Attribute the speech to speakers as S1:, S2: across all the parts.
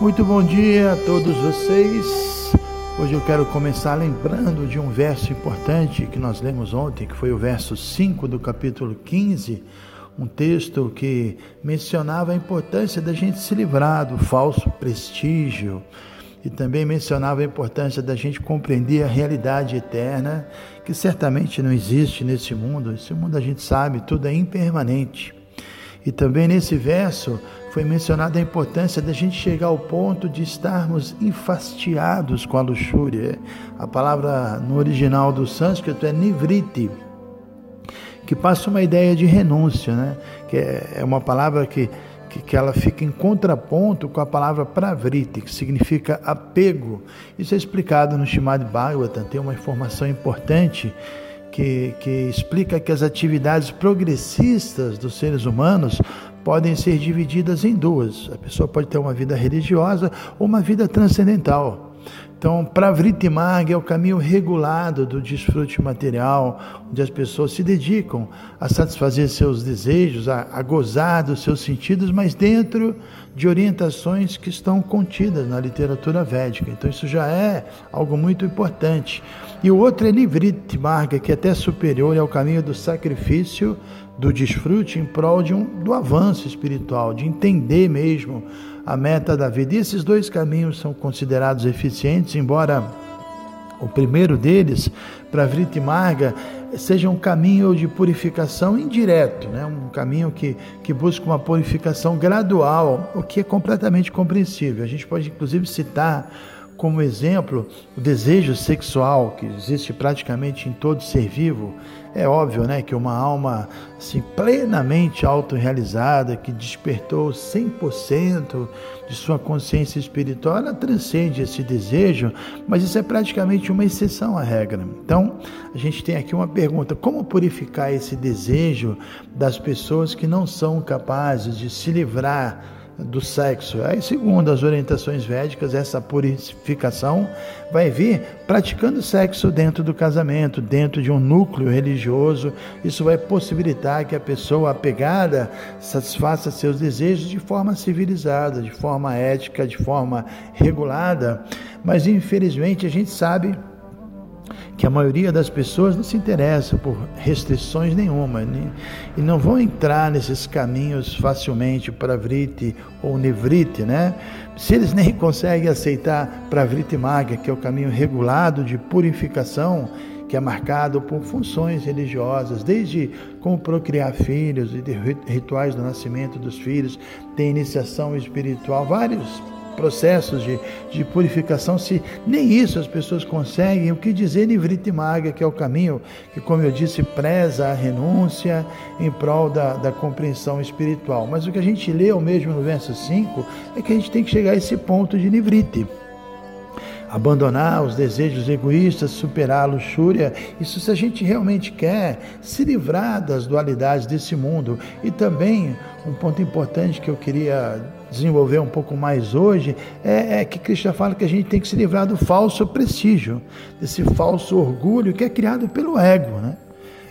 S1: Muito bom dia a todos vocês. Hoje eu quero começar lembrando de um verso importante que nós lemos ontem, que foi o verso 5 do capítulo 15, um texto que mencionava a importância da gente se livrar do falso prestígio e também mencionava a importância da gente compreender a realidade eterna, que certamente não existe nesse mundo. Esse mundo a gente sabe, tudo é impermanente. E também nesse verso foi mencionada a importância da gente chegar ao ponto de estarmos enfastiados com a luxúria. A palavra no original do sânscrito é nivriti, que passa uma ideia de renúncia, né? que é uma palavra que, que, que ela fica em contraponto com a palavra pravriti, que significa apego. Isso é explicado no Shimad Bhagavatam, tem uma informação importante que, que explica que as atividades progressistas dos seres humanos podem ser divididas em duas. A pessoa pode ter uma vida religiosa ou uma vida transcendental. Então, para Vritimag é o caminho regulado do desfrute material, onde as pessoas se dedicam a satisfazer seus desejos, a, a gozar dos seus sentidos, mas dentro de orientações que estão contidas na literatura védica. Então, isso já é algo muito importante. E o outro é Nivrit Marga, que é até superior ao caminho do sacrifício, do desfrute em prol de um, do avanço espiritual, de entender mesmo a meta da vida. E esses dois caminhos são considerados eficientes, embora o primeiro deles, para Vriti Marga, seja um caminho de purificação indireto, né? um caminho que, que busca uma purificação gradual, o que é completamente compreensível. A gente pode inclusive citar como exemplo o desejo sexual que existe praticamente em todo ser vivo. É óbvio, né, que uma alma assim, plenamente autorrealizada, que despertou 100% de sua consciência espiritual, ela transcende esse desejo, mas isso é praticamente uma exceção à regra. Então, a gente tem aqui uma pergunta: como purificar esse desejo das pessoas que não são capazes de se livrar do sexo. Aí, segundo as orientações védicas, essa purificação vai vir praticando sexo dentro do casamento, dentro de um núcleo religioso. Isso vai possibilitar que a pessoa apegada satisfaça seus desejos de forma civilizada, de forma ética, de forma regulada. Mas infelizmente a gente sabe que a maioria das pessoas não se interessa por restrições nenhuma né? e não vão entrar nesses caminhos facilmente para vrite ou nevrite, né? Se eles nem conseguem aceitar para vrite maga, que é o caminho regulado de purificação, que é marcado por funções religiosas, desde como procriar filhos e rituais do nascimento dos filhos, tem iniciação espiritual, vários processos de, de purificação, se nem isso as pessoas conseguem, o que dizer Nivriti Maga, que é o caminho que, como eu disse, preza a renúncia em prol da, da compreensão espiritual. Mas o que a gente leu mesmo no verso 5 é que a gente tem que chegar a esse ponto de Nivriti abandonar os desejos egoístas, superar a luxúria. Isso se a gente realmente quer se livrar das dualidades desse mundo. E também um ponto importante que eu queria desenvolver um pouco mais hoje é, é, que Krishna fala que a gente tem que se livrar do falso prestígio, desse falso orgulho que é criado pelo ego, né?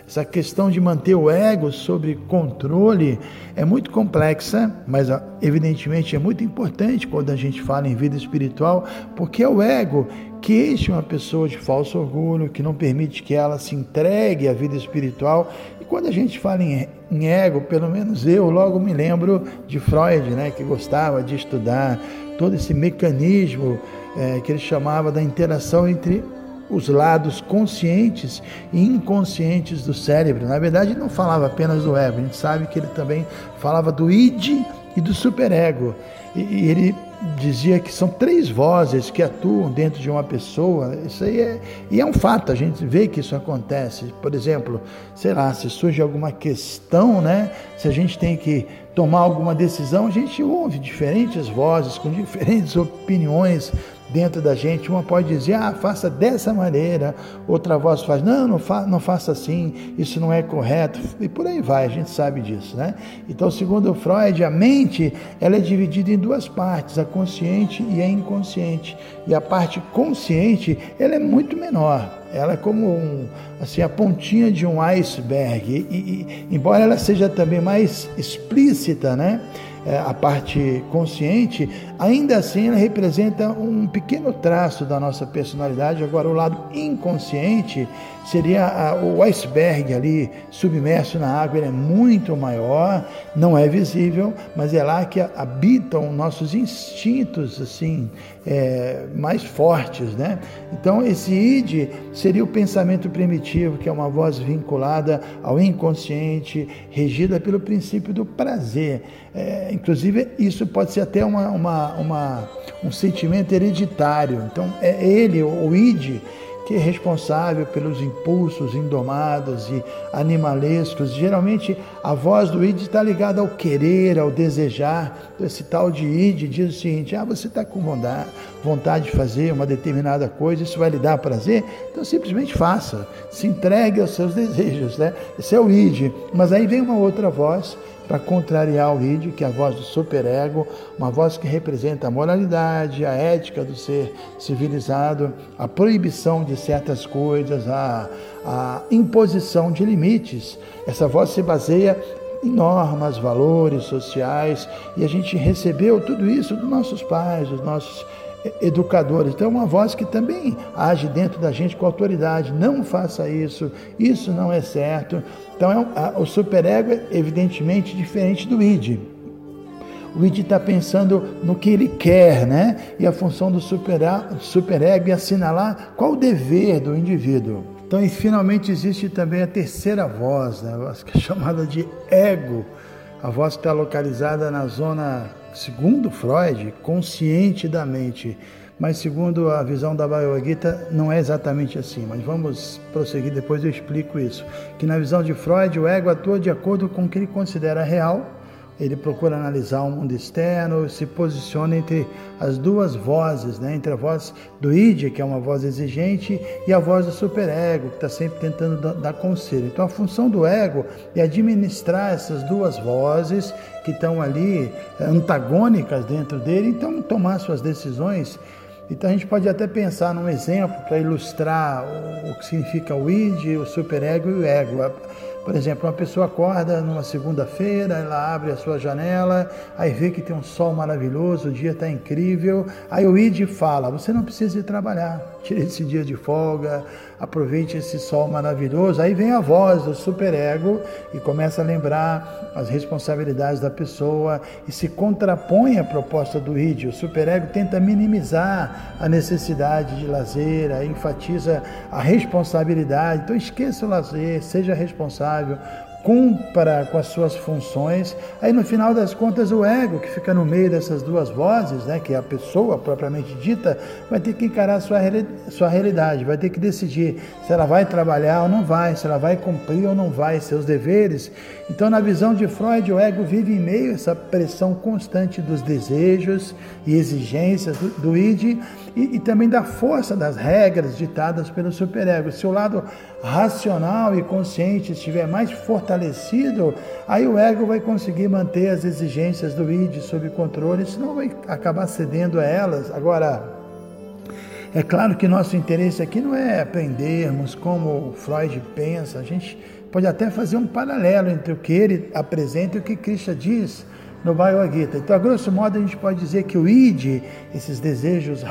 S1: Essa questão de manter o ego sob controle é muito complexa, mas ah, evidentemente é muito importante quando a gente fala em vida espiritual, porque é o ego que enche uma pessoa de falso orgulho, que não permite que ela se entregue à vida espiritual. E quando a gente fala em, em ego, pelo menos eu logo me lembro de Freud, né, que gostava de estudar todo esse mecanismo é, que ele chamava da interação entre os lados conscientes e inconscientes do cérebro. Na verdade, não falava apenas do ego, a gente sabe que ele também falava do id e do superego. E, e ele dizia que são três vozes que atuam dentro de uma pessoa. Isso aí é, e é um fato, a gente vê que isso acontece. Por exemplo, sei lá, se surge alguma questão, né? Se a gente tem que tomar alguma decisão, a gente ouve diferentes vozes com diferentes opiniões dentro da gente. Uma pode dizer, ah, faça dessa maneira, outra voz faz, não, não, fa não faça assim, isso não é correto, e por aí vai, a gente sabe disso, né? Então, segundo Freud, a mente ela é dividida em duas partes, a consciente e a inconsciente. E a parte consciente, ela é muito menor. Ela é como um, assim, a pontinha de um iceberg. E, e, embora ela seja também mais explícita, né? É, a parte consciente, ainda assim ela representa um pequeno traço da nossa personalidade. Agora, o lado inconsciente seria a, o iceberg ali submerso na água, ele é muito maior, não é visível, mas é lá que habitam nossos instintos assim é, mais fortes, né? Então esse id seria o pensamento primitivo, que é uma voz vinculada ao inconsciente, regida pelo princípio do prazer. É, inclusive isso pode ser até uma, uma, uma, um sentimento hereditário. Então é ele, o id que é responsável pelos impulsos indomados e animalescos. Geralmente a voz do id está ligada ao querer, ao desejar. Esse tal de id diz o seguinte: ah, você está com vontade de fazer uma determinada coisa, isso vai lhe dar prazer? Então simplesmente faça, se entregue aos seus desejos. Né? Esse é o id. Mas aí vem uma outra voz para contrariar o id, que é a voz do superego, uma voz que representa a moralidade, a ética do ser civilizado, a proibição de certas coisas, a, a imposição de limites. Essa voz se baseia em normas, valores sociais, e a gente recebeu tudo isso dos nossos pais, dos nossos educadores. Então, é uma voz que também age dentro da gente com autoridade. Não faça isso, isso não é certo. Então, é um, a, o superego é evidentemente diferente do id. O id está pensando no que ele quer, né? E a função do superego é assinalar qual o dever do indivíduo. Então, e finalmente existe também a terceira voz, né? que é chamada de ego, a voz que está localizada na zona segundo Freud, consciente da mente. Mas segundo a visão da Bhagavad não é exatamente assim. Mas vamos prosseguir, depois eu explico isso. Que na visão de Freud, o ego atua de acordo com o que ele considera real ele procura analisar o mundo externo, se posiciona entre as duas vozes, né? entre a voz do id, que é uma voz exigente, e a voz do superego, que está sempre tentando dar conselho. Então a função do ego é administrar essas duas vozes que estão ali eh, antagônicas dentro dele, então tomar suas decisões. Então a gente pode até pensar num exemplo para ilustrar o que significa o id, o superego e o ego. Por exemplo, uma pessoa acorda numa segunda-feira, ela abre a sua janela, aí vê que tem um sol maravilhoso, o dia está incrível, aí o ID fala: você não precisa ir trabalhar, tire esse dia de folga, aproveite esse sol maravilhoso. Aí vem a voz do superego e começa a lembrar as responsabilidades da pessoa e se contrapõe à proposta do id. O superego tenta minimizar a necessidade de lazer, enfatiza a responsabilidade. Então esqueça o lazer, seja responsável, cumpra com as suas funções. Aí no final das contas o ego que fica no meio dessas duas vozes, né, que é a pessoa propriamente dita, vai ter que encarar sua, sua realidade, vai ter que decidir se ela vai trabalhar ou não vai, se ela vai cumprir ou não vai seus deveres. Então na visão de Freud o ego vive em meio a essa pressão constante dos desejos e exigências do, do id e, e também da força das regras ditadas pelo superego. Se o lado racional e consciente estiver mais fortalecido, aí o ego vai conseguir manter as exigências do id sob controle, senão vai acabar cedendo a elas. Agora, é claro que nosso interesse aqui não é aprendermos como Freud pensa, a gente pode até fazer um paralelo entre o que ele apresenta e o que Krishna diz no Bhagavad Gita. Então, a grosso modo, a gente pode dizer que o id, esses desejos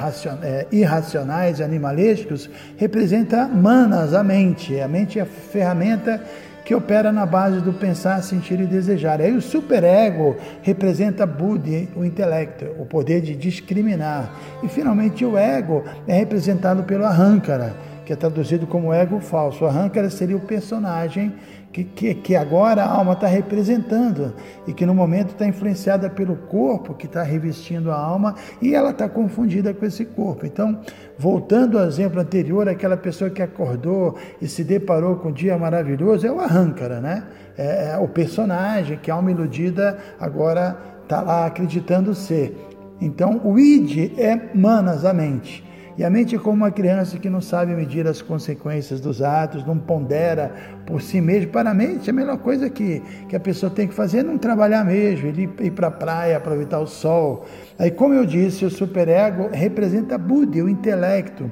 S1: é, irracionais e animalescos, representa manas, a mente. A mente é a ferramenta que opera na base do pensar, sentir e desejar. Aí o superego representa Buddhi, o intelecto, o poder de discriminar. E finalmente o ego é representado pelo Ahankara, que é traduzido como ego falso. O Ahankara seria o personagem que, que, que agora a alma está representando e que no momento está influenciada pelo corpo que está revestindo a alma e ela está confundida com esse corpo. Então, voltando ao exemplo anterior, aquela pessoa que acordou e se deparou com um dia maravilhoso é o Arrancara, né? É, é o personagem que a alma iludida agora está lá acreditando ser. Então, o id é manas, a mente. E a mente é como uma criança que não sabe medir as consequências dos atos, não pondera por si mesmo. Para a mente, a melhor coisa que, que a pessoa tem que fazer é não trabalhar mesmo, ele ir para a praia, aproveitar o sol. Aí, como eu disse, o superego representa Buda, o intelecto.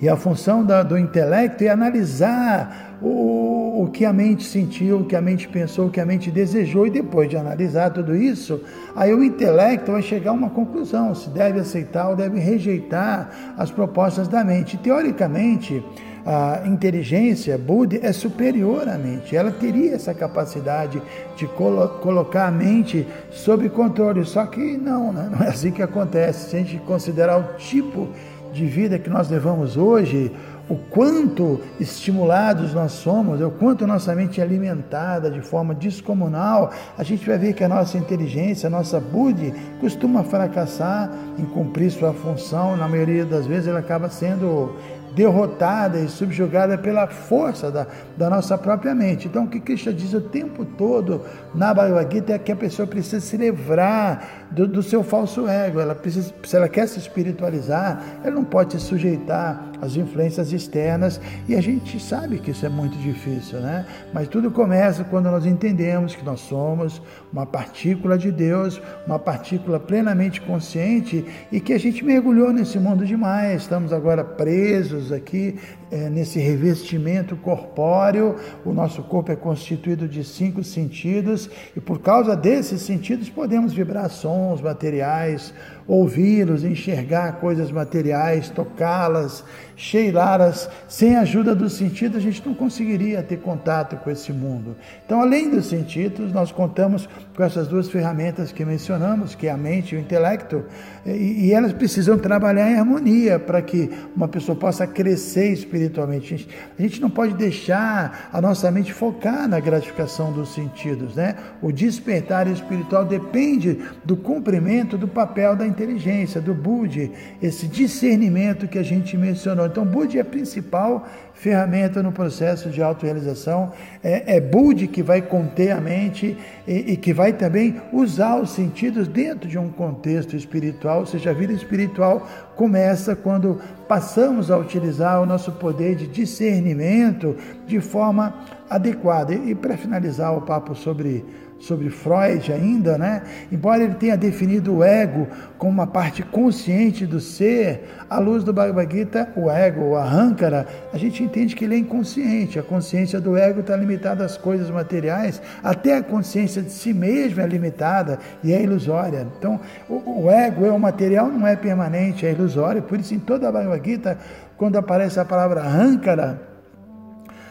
S1: E a função da, do intelecto é analisar o, o que a mente sentiu, o que a mente pensou, o que a mente desejou, e depois de analisar tudo isso, aí o intelecto vai chegar a uma conclusão: se deve aceitar ou deve rejeitar as propostas da mente. Teoricamente, a inteligência Buda é superior à mente. Ela teria essa capacidade de colo colocar a mente sob controle. Só que não, né? não é assim que acontece. Se a gente considerar o tipo de vida que nós levamos hoje, o quanto estimulados nós somos, o quanto nossa mente é alimentada de forma descomunal, a gente vai ver que a nossa inteligência, a nossa bude, costuma fracassar em cumprir sua função. Na maioria das vezes, ela acaba sendo derrotada e subjugada pela força da, da nossa própria mente. Então, o que Krishna diz o tempo todo na Bhagavad Gita é que a pessoa precisa se livrar do, do seu falso ego. Ela precisa, se ela quer se espiritualizar, ela não pode se sujeitar às influências externas e a gente sabe que isso é muito difícil, né? Mas tudo começa quando nós entendemos que nós somos uma partícula de Deus, uma partícula plenamente consciente e que a gente mergulhou nesse mundo demais. Estamos agora presos aqui é, nesse revestimento corpóreo. O nosso corpo é constituído de cinco sentidos e por causa desses sentidos podemos vibrar sons materiais, ouvi-los, enxergar coisas materiais, tocá-las, cheirá-las. Sem a ajuda dos sentidos, a gente não conseguiria ter contato com esse mundo. Então, além dos sentidos, nós contamos com essas duas ferramentas que mencionamos, que é a mente e o intelecto, e, elas precisam trabalhar em harmonia para que uma pessoa possa crescer espiritualmente. A gente não pode deixar a nossa mente focar na gratificação dos sentidos, né? O despertar espiritual depende do cumprimento do papel da inteligência, do Budi, esse discernimento que a gente mencionou. Então, Budi é principal ferramenta no processo de autorrealização. É, é Budi que vai conter a mente e, e, que vai também usar os sentidos dentro de um contexto espiritual, ou seja, a vida espiritual começa quando passamos a utilizar o nosso poder de discernimento de forma adequada. E, e para finalizar o papo sobre sobre Freud ainda, né? Embora ele tenha definido o ego como uma parte consciente do ser, à luz do Bhagavad Gita, o ego, o arrancara, a gente entende que ele é inconsciente. A consciência do ego está limitada às coisas materiais, até a consciência de si mesmo é limitada e é ilusória. Então, o, o ego é o material, não é permanente, é ilusório. Por isso, em toda a Bhagavad Gita, quando aparece a palavra arrancara,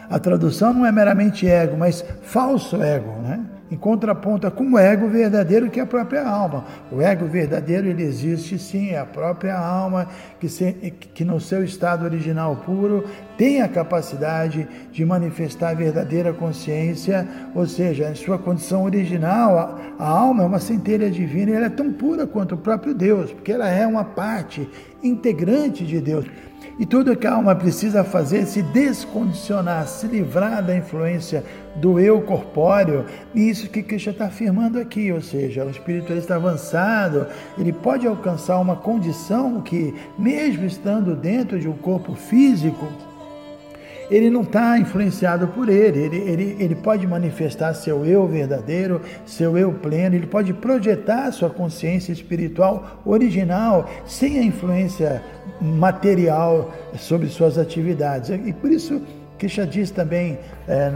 S1: a tradução não é meramente ego, mas falso ego, né? Em contraponto com o ego verdadeiro, que é a própria alma. O ego verdadeiro, ele existe sim, é a própria alma, que, se, que no seu estado original puro tem a capacidade de manifestar a verdadeira consciência, ou seja, em sua condição original, a, a alma é uma centelha divina e ela é tão pura quanto o próprio Deus, porque ela é uma parte integrante de Deus. E tudo que a alma precisa fazer é se descondicionar, se livrar da influência do eu corpóreo. E isso que Krishna está afirmando aqui, ou seja, o espiritualista avançado, ele pode alcançar uma condição que, mesmo estando dentro de um corpo físico, ele não está influenciado por ele. Ele, ele, ele pode manifestar seu eu verdadeiro, seu eu pleno, ele pode projetar sua consciência espiritual original, sem a influência material sobre suas atividades. E por isso Krishna diz também é,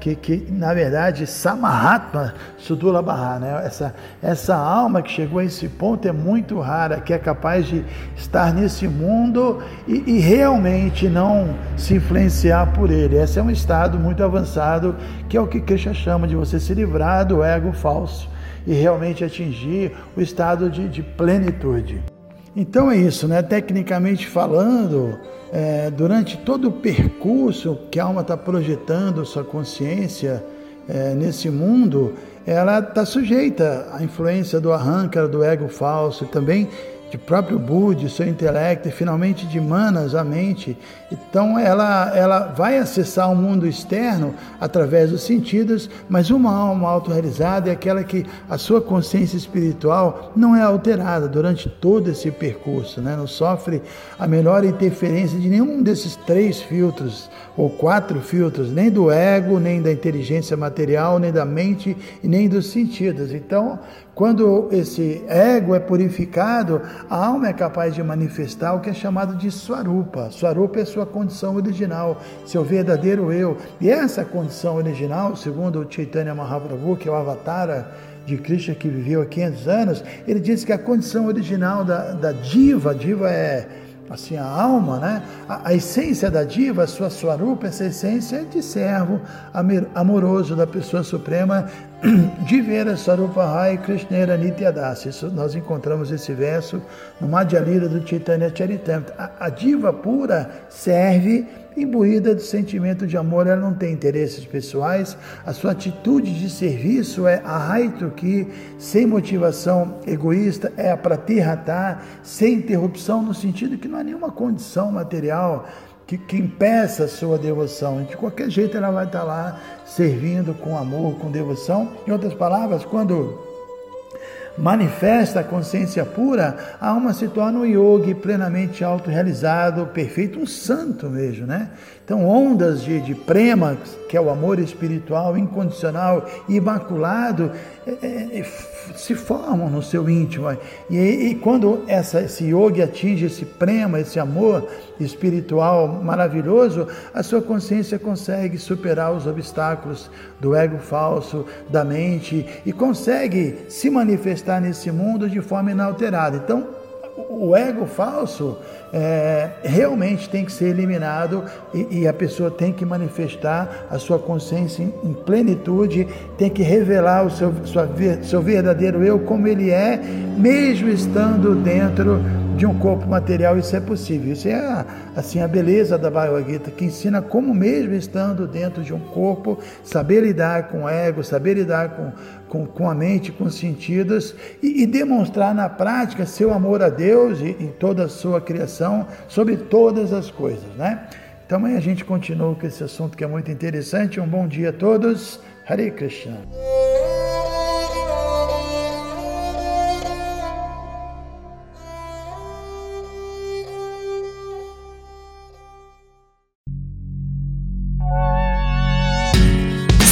S1: que, que, na verdade, Samahatma Sudula Baha, né? essa, essa alma que chegou a esse ponto é muito rara, que é capaz de estar nesse mundo e, e realmente não se influenciar por ele. Esse é um estado muito avançado, que é o que Krishna chama de você se livrar do ego falso e realmente atingir o estado de, de plenitude. Então é isso, né? Tecnicamente falando, é, durante todo o percurso que a alma está projetando sua consciência é, nesse mundo, ela está sujeita à influência do arrancar, do ego falso e também de próprio Budi, seu intelecto e finalmente de Manas, a mente. Então ela, ela vai acessar o mundo externo através dos sentidos, mas uma alma autorrealizada é aquela que a sua consciência espiritual não é alterada durante todo esse percurso, né? não sofre a menor interferência de nenhum desses três filtros ou quatro filtros, nem do ego, nem da inteligência material, nem da mente e nem dos sentidos. Então, quando esse ego é purificado, a alma é capaz de manifestar o que é chamado de Swarupa. Swarupa é sua condição original, seu verdadeiro eu. E essa condição original, segundo o Chaitanya Mahaprabhu, que é o Avatara de Krishna que viveu há 500 anos, ele diz que a condição original da, da diva, diva é assim a alma, né? A, a, essência da diva, a sua swarupa, essa essência é de servo amoroso da pessoa suprema, de Vera Swarupa Rai Krishnera Nityadasi. Isso, nós encontramos esse verso no Madhya Lila do Chaitanya Charitamrita. A, a diva pura serve imbuída do sentimento de amor, ela não tem interesses pessoais, a sua atitude de serviço é a raito que, sem motivação egoísta, é a pratirrata, sem interrupção, no sentido que não há nenhuma condição material que, que impeça a sua devoção. De qualquer jeito ela vai estar lá servindo com amor, com devoção. Em outras palavras, quando manifesta a consciência pura, a alma se torna um yogi plenamente autorrealizado, perfeito, um santo mesmo, né? Então, ondas de, de prema, que é o amor espiritual incondicional imaculado, é, é, é se formam no seu íntimo. E, e quando essa, esse yogi atinge esse prema, esse amor espiritual maravilhoso, a sua consciência consegue superar os obstáculos do ego falso, da mente, e consegue se manifestar nesse mundo de forma inalterada. Então, o ego falso é, realmente tem que ser eliminado e, e, a pessoa tem que manifestar a sua consciência em, em plenitude, tem que revelar o seu, sua, seu verdadeiro eu como ele é, mesmo estando dentro de um corpo material, isso é possível. Isso é a, assim, a beleza da Bhagavad Gita, que ensina como mesmo estando dentro de um corpo, saber lidar com o ego, saber lidar com, com, com a mente, com os sentidos e, e, demonstrar na prática seu amor a Deus e, em toda a sua criação, sobre todas as coisas, né? Então amanhã a gente continua com esse assunto que é muito interessante. Um bom dia a todos. Hare Krishna.